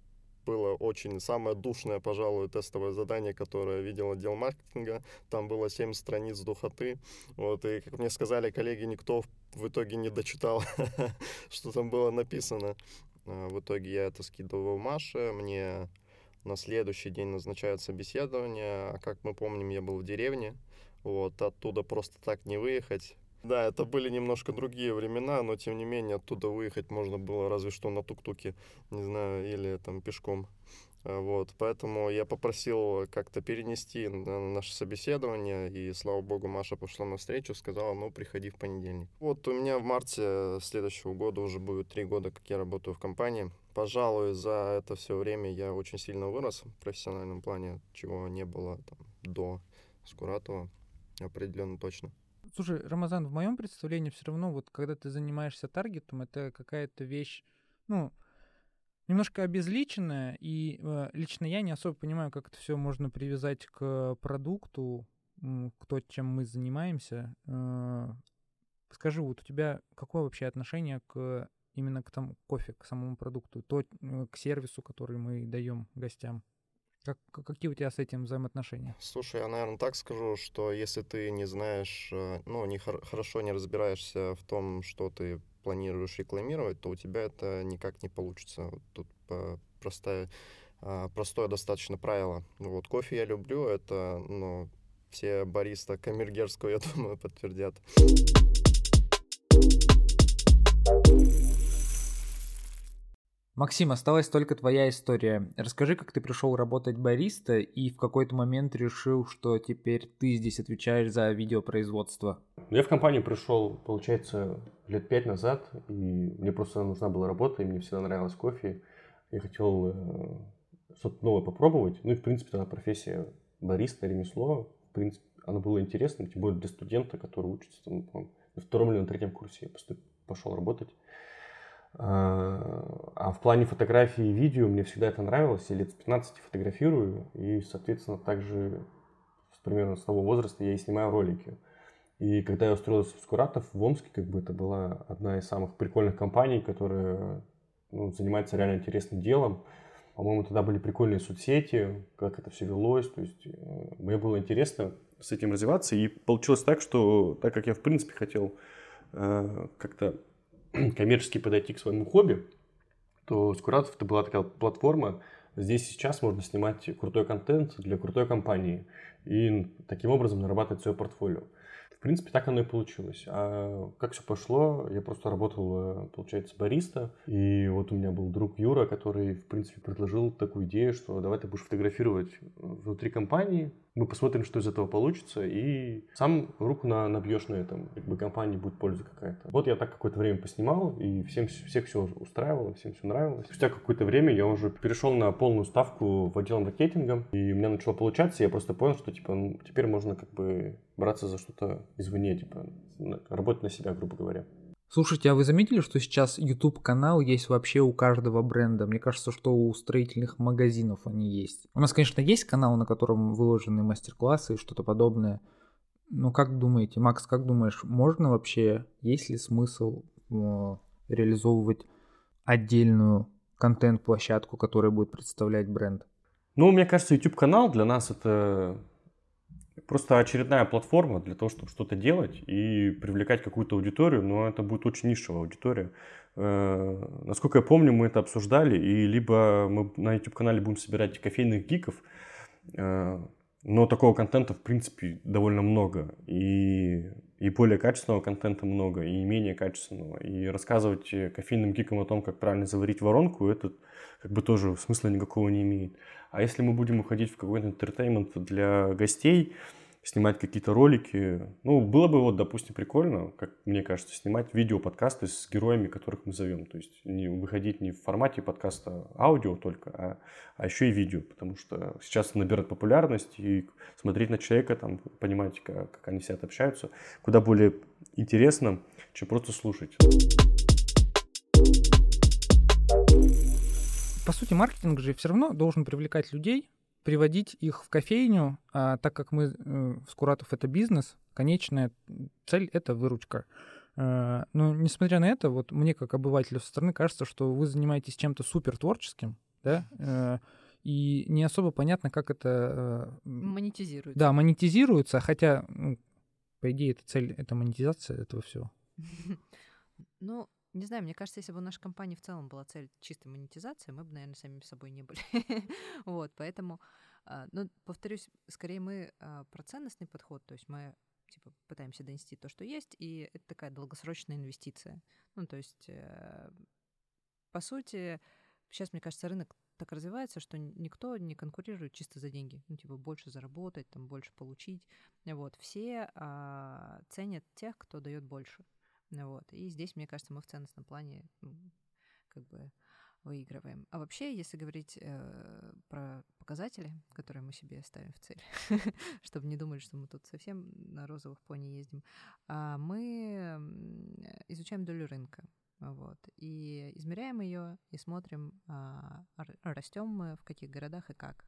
было очень самое душное, пожалуй, тестовое задание, которое видел отдел маркетинга. Там было 7 страниц духоты. Вот, и, как мне сказали коллеги, никто в итоге не дочитал, что там было написано. А, в итоге я это скидываю Маше. Мне на следующий день назначают собеседование. А как мы помним, я был в деревне. Вот, оттуда просто так не выехать. Да, это были немножко другие времена, но тем не менее оттуда выехать можно было разве что на тук-туке, не знаю, или там пешком. Вот, поэтому я попросил как-то перенести на наше собеседование, и, слава богу, Маша пошла на встречу, сказала, ну, приходи в понедельник. Вот у меня в марте следующего года уже будет три года, как я работаю в компании. Пожалуй, за это все время я очень сильно вырос в профессиональном плане, чего не было там, до Скуратова, определенно точно. Слушай, Рамазан, в моем представлении все равно, вот когда ты занимаешься таргетом, это какая-то вещь, ну, немножко обезличенная, и э, лично я не особо понимаю, как это все можно привязать к продукту, к то, чем мы занимаемся. Э, скажи, вот у тебя какое вообще отношение к именно к тому кофе, к самому продукту, то, э, к сервису, который мы даем гостям? Как, какие у тебя с этим взаимоотношения? Слушай, я, наверное, так скажу, что если ты не знаешь, э, ну, не хор- хорошо не разбираешься в том, что ты планируешь рекламировать, то у тебя это никак не получится. Вот тут простое, а, простое достаточно правило. Вот кофе я люблю, это, ну, все бариста камергерского, я думаю, подтвердят. Максим, осталась только твоя история. Расскажи, как ты пришел работать бариста и в какой-то момент решил, что теперь ты здесь отвечаешь за видеопроизводство. Я в компанию пришел, получается, лет пять назад, и мне просто нужна была работа, и мне всегда нравилось кофе. Я хотел э, что-то новое попробовать. Ну и, в принципе, тогда профессия бариста, ремесло, в принципе, оно было интересным, тем более для студента, который учится там, на втором или на третьем курсе. Я пошел работать. А, а в плане фотографии и видео мне всегда это нравилось. Я лет с 15 фотографирую, и, соответственно, также примерно с того возраста я и снимаю ролики. И когда я устроился в Скуратов в Омске, как бы это была одна из самых прикольных компаний, которая ну, занимается реально интересным делом. По-моему, тогда были прикольные соцсети, как это все велось. То есть э, мне было интересно с этим развиваться. И получилось так, что так как я в принципе хотел э, как-то коммерчески подойти к своему хобби, то Скуратов это была такая платформа, здесь сейчас можно снимать крутой контент для крутой компании и таким образом нарабатывать свое портфолио принципе, так оно и получилось. А как все пошло, я просто работал, э, получается, бариста. И вот у меня был друг Юра, который, в принципе, предложил такую идею, что давай ты будешь фотографировать внутри компании, мы посмотрим, что из этого получится, и сам руку на, набьешь на этом, как бы компании будет польза какая-то. Вот я так какое-то время поснимал, и всем, всех все устраивало, всем все нравилось. Спустя какое-то время я уже перешел на полную ставку в отдел маркетинга, и у меня начало получаться, я просто понял, что типа ну, теперь можно как бы браться за что-то извне, типа работать на себя, грубо говоря. Слушайте, а вы заметили, что сейчас YouTube канал есть вообще у каждого бренда? Мне кажется, что у строительных магазинов они есть. У нас, конечно, есть канал, на котором выложены мастер-классы и что-то подобное. Но как думаете, Макс, как думаешь, можно вообще, есть ли смысл э, реализовывать отдельную контент-площадку, которая будет представлять бренд? Ну, мне кажется, YouTube канал для нас это просто очередная платформа для того, чтобы что-то делать и привлекать какую-то аудиторию, но это будет очень нишевая аудитория. Э, насколько я помню, мы это обсуждали, и либо мы на YouTube-канале будем собирать кофейных гиков, э, но такого контента, в принципе, довольно много. И, и более качественного контента много, и менее качественного. И рассказывать кофейным гикам о том, как правильно заварить воронку, это как бы тоже смысла никакого не имеет. А если мы будем уходить в какой-то интертеймент для гостей, снимать какие-то ролики, ну, было бы вот, допустим, прикольно, как мне кажется, снимать видео-подкасты с героями, которых мы зовем. То есть не выходить не в формате подкаста аудио только, а, а еще и видео, потому что сейчас набирает популярность, и смотреть на человека, там, понимать, как, как они сидят, общаются, куда более интересно, чем просто слушать. По сути, маркетинг же все равно должен привлекать людей, приводить их в кофейню, а так как мы э, в Скуратов это бизнес, конечная цель — это выручка. Э, но несмотря на это, вот мне как обывателю со стороны кажется, что вы занимаетесь чем-то супер творческим, да, э, и не особо понятно, как это... Э, монетизируется. Да, монетизируется, хотя, ну, по идее, это цель, это монетизация этого всего. Ну, не знаю, мне кажется, если бы у нашей компании в целом была цель чистой монетизации, мы бы, наверное, самими собой не были. вот, поэтому, а, ну, повторюсь, скорее мы а, про ценностный подход, то есть мы типа, пытаемся донести то, что есть, и это такая долгосрочная инвестиция. Ну, то есть, э, по сути, сейчас, мне кажется, рынок так развивается, что никто не конкурирует чисто за деньги. Ну, типа, больше заработать, там, больше получить. Вот. Все а, ценят тех, кто дает больше. Вот. И здесь, мне кажется, мы в ценностном плане как бы выигрываем. А вообще, если говорить э, про показатели, которые мы себе ставим в цель, чтобы не думали, что мы тут совсем на розовых пони ездим, э, мы изучаем долю рынка. Вот, и измеряем ее и смотрим, а, растем мы в каких городах и как.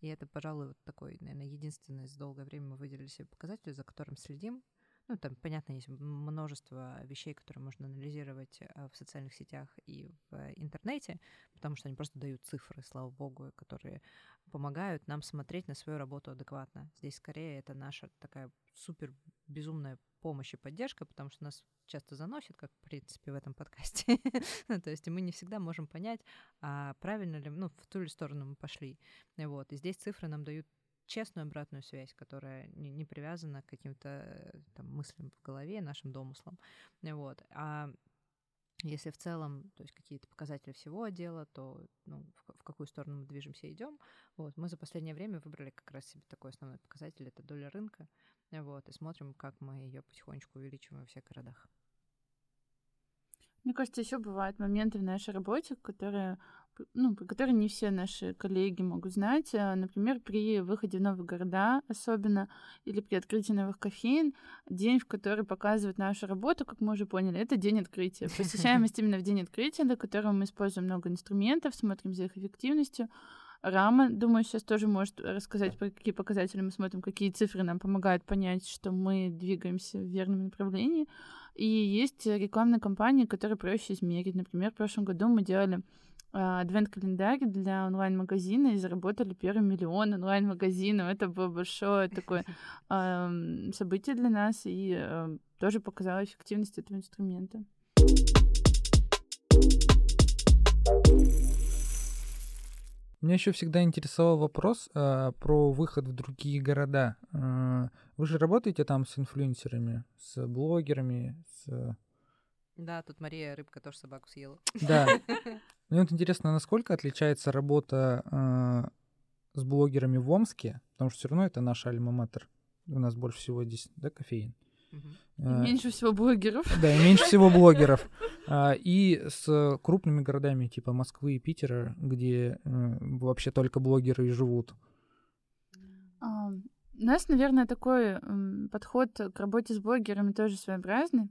И это, пожалуй, вот такой, наверное, единственный за долгое время мы выделили себе показатель, за которым следим, ну, там, понятно, есть множество вещей, которые можно анализировать э, в социальных сетях и в интернете, потому что они просто дают цифры, слава богу, которые помогают нам смотреть на свою работу адекватно. Здесь скорее это наша такая супер безумная помощь и поддержка, потому что нас часто заносит, как, в принципе, в этом подкасте. ну, то есть мы не всегда можем понять, а правильно ли, ну, в ту или сторону мы пошли. Вот. И здесь цифры нам дают честную обратную связь, которая не, не привязана к каким-то э, там, мыслям в голове, нашим домыслам. Вот. А если в целом, то есть какие-то показатели всего отдела, то ну, в, в какую сторону мы движемся, идем. Вот. Мы за последнее время выбрали как раз себе такой основной показатель, это доля рынка. Вот. И смотрим, как мы ее потихонечку увеличиваем во всех городах. Мне кажется, еще бывают моменты в нашей работе, которые ну, про которые не все наши коллеги могут знать. А, например, при выходе в новые города особенно, или при открытии новых кофеин, день, в который показывает нашу работу, как мы уже поняли, это день открытия. Посещаемость именно в день открытия, до которого мы используем много инструментов, смотрим за их эффективностью. Рама, думаю, сейчас тоже может рассказать, про какие показатели мы смотрим, какие цифры нам помогают понять, что мы двигаемся в верном направлении. И есть рекламные кампании, которые проще измерить. Например, в прошлом году мы делали адвент-календарь для онлайн-магазина и заработали первый миллион онлайн-магазину. Это было большое такое событие для нас и а, тоже показало эффективность этого инструмента. Меня еще всегда интересовал вопрос э, про выход в другие города. Э, вы же работаете там с инфлюенсерами, с блогерами, с да, тут Мария рыбка тоже собаку съела. Да. Мне вот интересно, насколько отличается работа э, с блогерами в Омске, потому что все равно это наш альма-матер. У нас больше всего здесь, да, кофеин. Угу. меньше всего блогеров. Да, и меньше всего блогеров. А, и с крупными городами типа Москвы и Питера, где э, вообще только блогеры и живут. А, у нас, наверное, такой подход к работе с блогерами тоже своеобразный.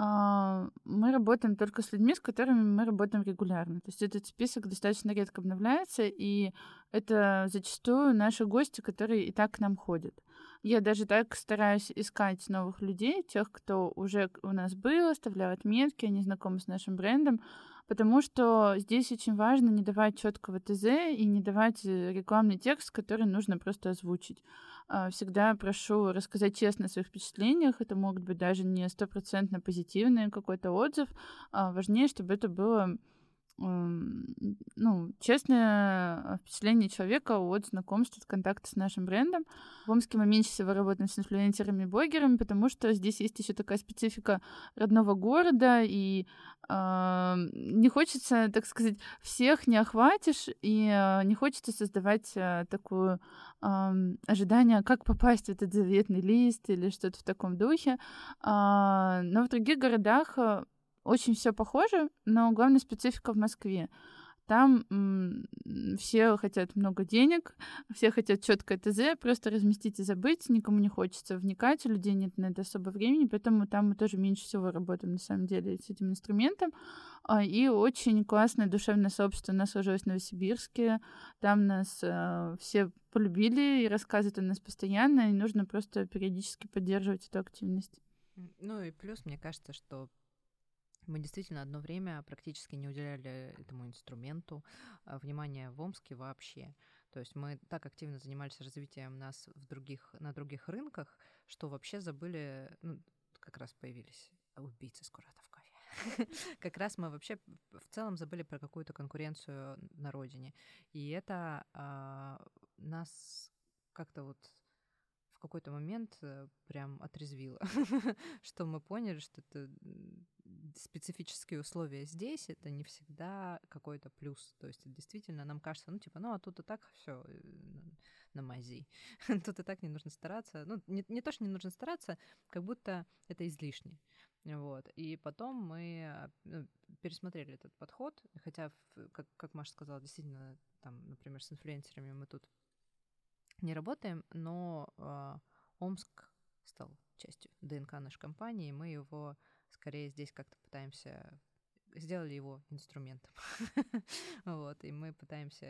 А, мы работаем только с людьми, с которыми мы работаем регулярно. То есть этот список достаточно редко обновляется, и это зачастую наши гости, которые и так к нам ходят. Я даже так стараюсь искать новых людей, тех, кто уже у нас был, оставлял отметки, они знакомы с нашим брендом, потому что здесь очень важно не давать четкого ТЗ и не давать э, рекламный текст, который нужно просто озвучить. А, всегда прошу рассказать честно о своих впечатлениях. Это могут быть даже не стопроцентно позитивный какой-то отзыв. А важнее, чтобы это было ну, честное впечатление человека от знакомства, от контакта с нашим брендом. В Омске мы меньше всего работаем с инфлюенсерами и блогерами, потому что здесь есть еще такая специфика родного города, и э, не хочется, так сказать, всех не охватишь, и э, не хочется создавать э, такое э, ожидание, как попасть в этот заветный лист или что-то в таком духе. Э, но в других городах очень все похоже, но главная специфика в Москве. Там все хотят много денег, все хотят четкое ТЗ, просто разместить и забыть, никому не хочется вникать, у людей нет на это особо времени, поэтому там мы тоже меньше всего работаем на самом деле с этим инструментом. А, и очень классное душевное сообщество у нас сложилось в Новосибирске, там нас э, все полюбили и рассказывают о нас постоянно, и нужно просто периодически поддерживать эту активность. Ну и плюс, мне кажется, что мы действительно одно время практически не уделяли этому инструменту а, внимания в Омске вообще. То есть мы так активно занимались развитием нас в других, на других рынках, что вообще забыли, ну, как раз появились убийцы с в кофе. как раз мы вообще в целом забыли про какую-то конкуренцию на родине. И это а, нас как-то вот в какой-то момент э, прям отрезвило, что мы поняли, что это специфические условия здесь, это не всегда какой-то плюс. То есть действительно нам кажется, ну типа, ну а тут и так все э, на мази. тут и так не нужно стараться. Ну не, не то, что не нужно стараться, как будто это излишне. Вот. И потом мы ну, пересмотрели этот подход, хотя, как, как Маша сказала, действительно, там, например, с инфлюенсерами мы тут не работаем, но э, Омск стал частью ДНК нашей компании, и мы его скорее здесь как-то пытаемся сделали его инструментом. вот, и мы пытаемся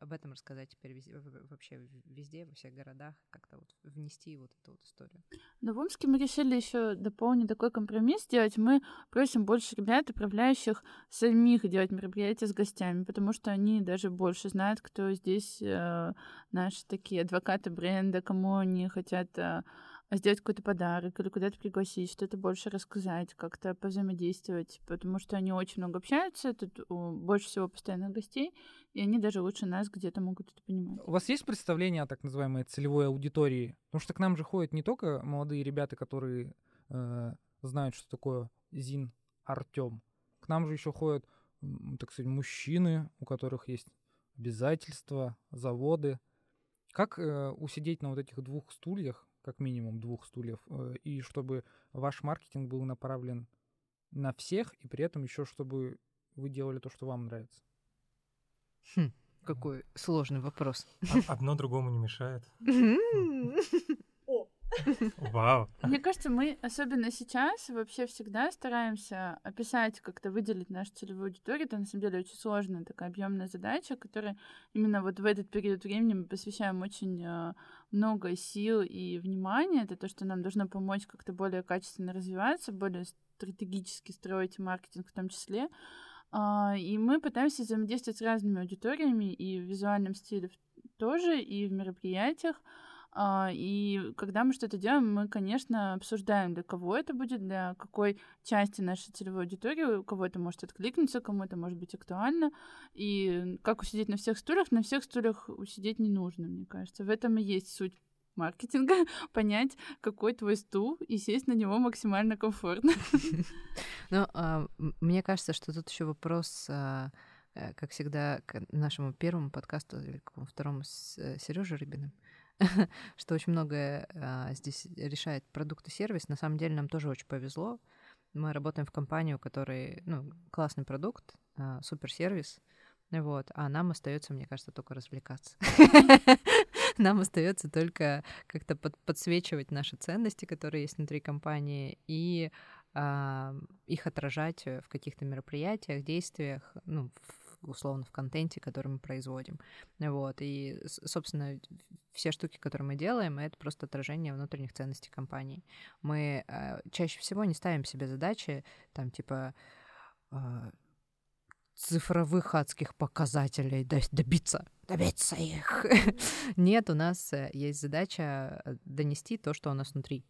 об, этом рассказать теперь везде, вообще везде, во всех городах, как-то вот внести вот эту вот историю. Но в Омске мы решили еще дополнить такой компромисс сделать. Мы просим больше ребят, управляющих, самих делать мероприятия с гостями, потому что они даже больше знают, кто здесь э, наши такие адвокаты бренда, кому они хотят э, сделать какой-то подарок или куда-то пригласить, что-то больше рассказать, как-то повзаимодействовать, потому что они очень много общаются, тут больше всего постоянных гостей, и они даже лучше нас где-то могут это понимать. У вас есть представление о так называемой целевой аудитории? Потому что к нам же ходят не только молодые ребята, которые э, знают, что такое Зин Артем. К нам же еще ходят, так сказать, мужчины, у которых есть обязательства, заводы. Как э, усидеть на вот этих двух стульях, как минимум двух стульев, э, и чтобы ваш маркетинг был направлен на всех, и при этом еще чтобы вы делали то, что вам нравится. Хм, какой сложный вопрос. Одно другому не мешает. Вау. Мне кажется, мы особенно сейчас вообще всегда стараемся описать, как-то выделить нашу целевую аудиторию. Это на самом деле очень сложная такая объемная задача, которая именно вот в этот период времени мы посвящаем очень э, много сил и внимания. Это то, что нам должно помочь как-то более качественно развиваться, более стратегически строить маркетинг в том числе. Uh, и мы пытаемся взаимодействовать с разными аудиториями и в визуальном стиле тоже, и в мероприятиях. А, и когда мы что-то делаем, мы, конечно, обсуждаем, для кого это будет, для какой части нашей целевой аудитории, у кого это может откликнуться, кому это может быть актуально. И как усидеть на всех стульях? На всех стульях усидеть не нужно, мне кажется. В этом и есть суть маркетинга, понять, какой твой стул, и сесть на него максимально комфортно. Ну, а, мне кажется, что тут еще вопрос а, э, как всегда, к нашему первому подкасту или к второму с э, Сережей Рыбиным, что очень многое а, здесь решает продукт и сервис. На самом деле нам тоже очень повезло. Мы работаем в компании, у которой ну, классный продукт, а, суперсервис, вот, а нам остается, мне кажется, только развлекаться. Нам остается только как-то под, подсвечивать наши ценности, которые есть внутри компании, и э, их отражать в каких-то мероприятиях, действиях, ну, условно в контенте, который мы производим. Вот. И, собственно, все штуки, которые мы делаем, это просто отражение внутренних ценностей компании. Мы э, чаще всего не ставим себе задачи, там, типа, э, цифровых адских показателей добиться, добиться их. Нет, у нас э, есть задача э, донести то, что у нас внутри.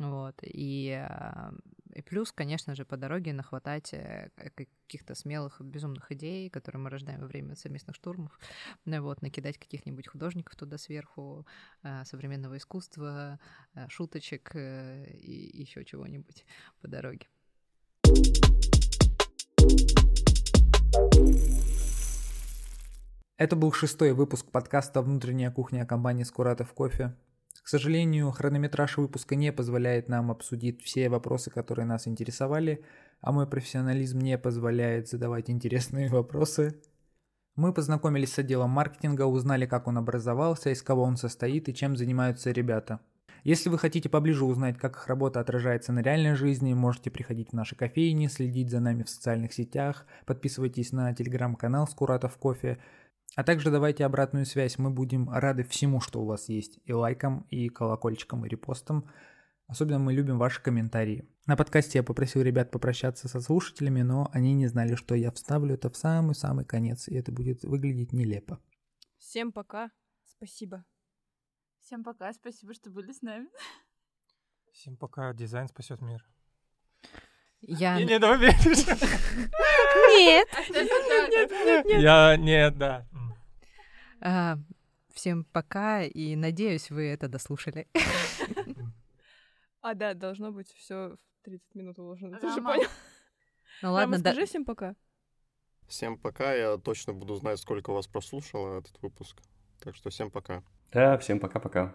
Вот. И, а, и плюс, конечно же, по дороге нахватать э, каких-то смелых, безумных идей, которые мы рождаем во время совместных штурмов. Ну вот, накидать каких-нибудь художников туда сверху, а, современного искусства, а, шуточек э, и еще чего-нибудь по дороге. Это был шестой выпуск подкаста «Внутренняя кухня» компании «Скуратов кофе». К сожалению, хронометраж выпуска не позволяет нам обсудить все вопросы, которые нас интересовали, а мой профессионализм не позволяет задавать интересные вопросы. Мы познакомились с отделом маркетинга, узнали, как он образовался, из кого он состоит и чем занимаются ребята. Если вы хотите поближе узнать, как их работа отражается на реальной жизни, можете приходить в наши кофейни, следить за нами в социальных сетях, подписывайтесь на телеграм-канал Скуратов Кофе, а также давайте обратную связь, мы будем рады всему, что у вас есть, и лайкам, и колокольчикам, и репостам. Особенно мы любим ваши комментарии. На подкасте я попросил ребят попрощаться со слушателями, но они не знали, что я вставлю это в самый-самый конец, и это будет выглядеть нелепо. Всем пока, спасибо. Всем пока, спасибо, что были с нами. Всем пока, дизайн спасет мир. Я... Не, не, давай Нет. Нет, нет, нет. Я, нет, да. А, Всем пока, и надеюсь, вы это дослушали. А, да, должно быть все в 30 минут уложено. Ты же понял? Ну ладно, да. скажи всем пока. Всем пока, я точно буду знать, сколько вас прослушало этот выпуск. Так что всем пока. Да, всем пока-пока.